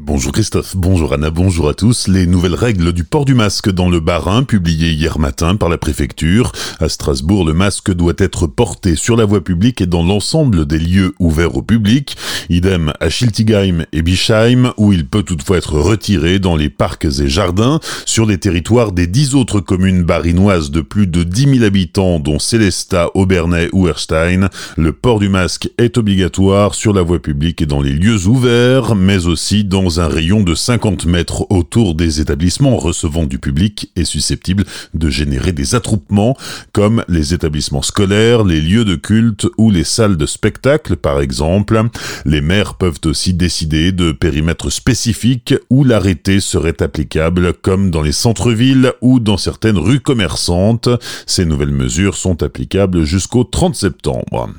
Bonjour Christophe, bonjour Anna, bonjour à tous. Les nouvelles règles du port du masque dans le Bas-Rhin, publiées hier matin par la préfecture. À Strasbourg, le masque doit être porté sur la voie publique et dans l'ensemble des lieux ouverts au public. Idem à Schiltigheim et Bischheim, où il peut toutefois être retiré dans les parcs et jardins. Sur les territoires des dix autres communes barinoises de plus de 10 000 habitants, dont Célestat, Aubernais ou Erstein, le port du masque est obligatoire sur la voie publique et dans les lieux ouverts, mais aussi dans un rayon de 50 mètres autour des établissements recevant du public est susceptible de générer des attroupements, comme les établissements scolaires, les lieux de culte ou les salles de spectacle par exemple. Les maires peuvent aussi décider de périmètres spécifiques où l'arrêté serait applicable, comme dans les centres-villes ou dans certaines rues commerçantes. Ces nouvelles mesures sont applicables jusqu'au 30 septembre.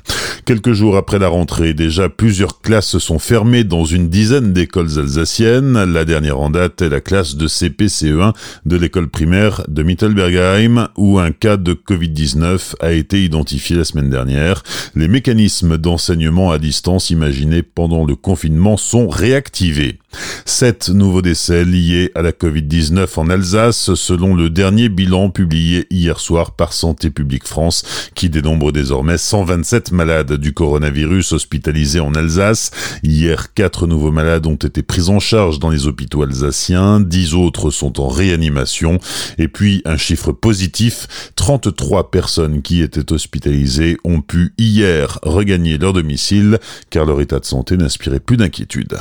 Quelques jours après la rentrée, déjà plusieurs classes sont fermées dans une dizaine d'écoles alsaciennes. La dernière en date est la classe de CP-CE1 de l'école primaire de Mittelbergheim, où un cas de Covid-19 a été identifié la semaine dernière. Les mécanismes d'enseignement à distance imaginés pendant le confinement sont réactivés. Sept nouveaux décès liés à la Covid-19 en Alsace, selon le dernier bilan publié hier soir par Santé publique France, qui dénombre désormais 127 malades du coronavirus hospitalisés en Alsace. Hier, quatre nouveaux malades ont été pris en charge dans les hôpitaux alsaciens, dix autres sont en réanimation, et puis un chiffre positif, 33 personnes qui étaient hospitalisées ont pu hier regagner leur domicile, car leur état de santé n'inspirait plus d'inquiétude.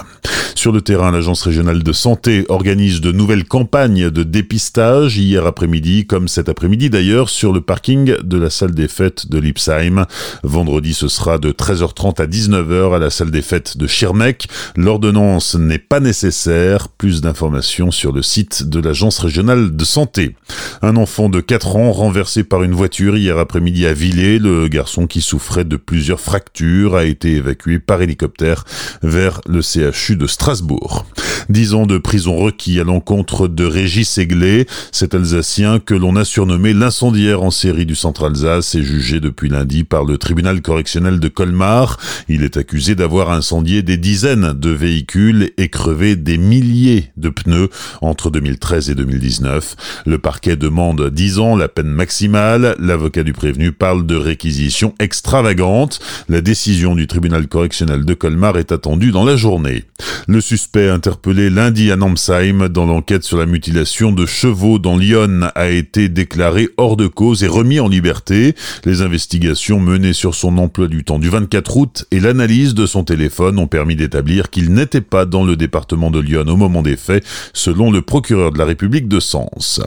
Sur le terrain, l'Agence régionale de santé organise de nouvelles campagnes de dépistage hier après-midi, comme cet après-midi d'ailleurs, sur le parking de la salle des fêtes de Lipsheim. Vendredi, ce sera de 13h30 à 19h à la salle des fêtes de Schirmeck. L'ordonnance n'est pas nécessaire. Plus d'informations sur le site de l'Agence régionale de santé. Un enfant de 4 ans renversé par une voiture hier après-midi à Villers. Le garçon qui souffrait de plusieurs fractures a été évacué par hélicoptère vers le CHU de Strasbourg. Strasbourg. Dix ans de prison requis à l'encontre de Régis Aiglé, cet Alsacien que l'on a surnommé l'incendiaire en série du centre Alsace est jugé depuis lundi par le tribunal correctionnel de Colmar. Il est accusé d'avoir incendié des dizaines de véhicules et crevé des milliers de pneus entre 2013 et 2019. Le parquet demande 10 ans, la peine maximale. L'avocat du prévenu parle de réquisition extravagante. La décision du tribunal correctionnel de Colmar est attendue dans la journée. Le suspect interpellé lundi à Namsheim dans l'enquête sur la mutilation de chevaux dans Lyon a été déclaré hors de cause et remis en liberté. Les investigations menées sur son emploi du temps du 24 août et l'analyse de son téléphone ont permis d'établir qu'il n'était pas dans le département de Lyon au moment des faits, selon le procureur de la République de Sens.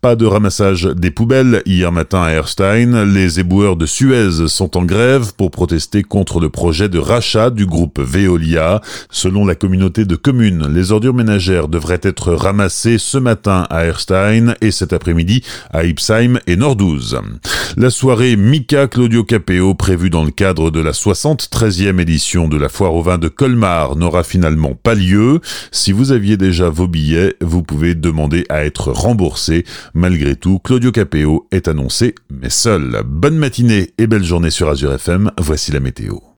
Pas de ramassage des poubelles hier matin à Erstein. Les éboueurs de Suez sont en grève pour protester contre le projet de rachat du groupe Veolia. Selon la communauté de communes, les ordures ménagères devraient être ramassées ce matin à Erstein et cet après-midi à Ipsheim et Nordouze. La soirée Mika Claudio Capeo prévue dans le cadre de la 73e édition de la foire au vin de Colmar n'aura finalement pas lieu. Si vous aviez déjà vos billets, vous pouvez demander à être remboursé. Malgré tout, Claudio Capeo est annoncé, mais seul. Bonne matinée et belle journée sur Azure FM, voici la météo.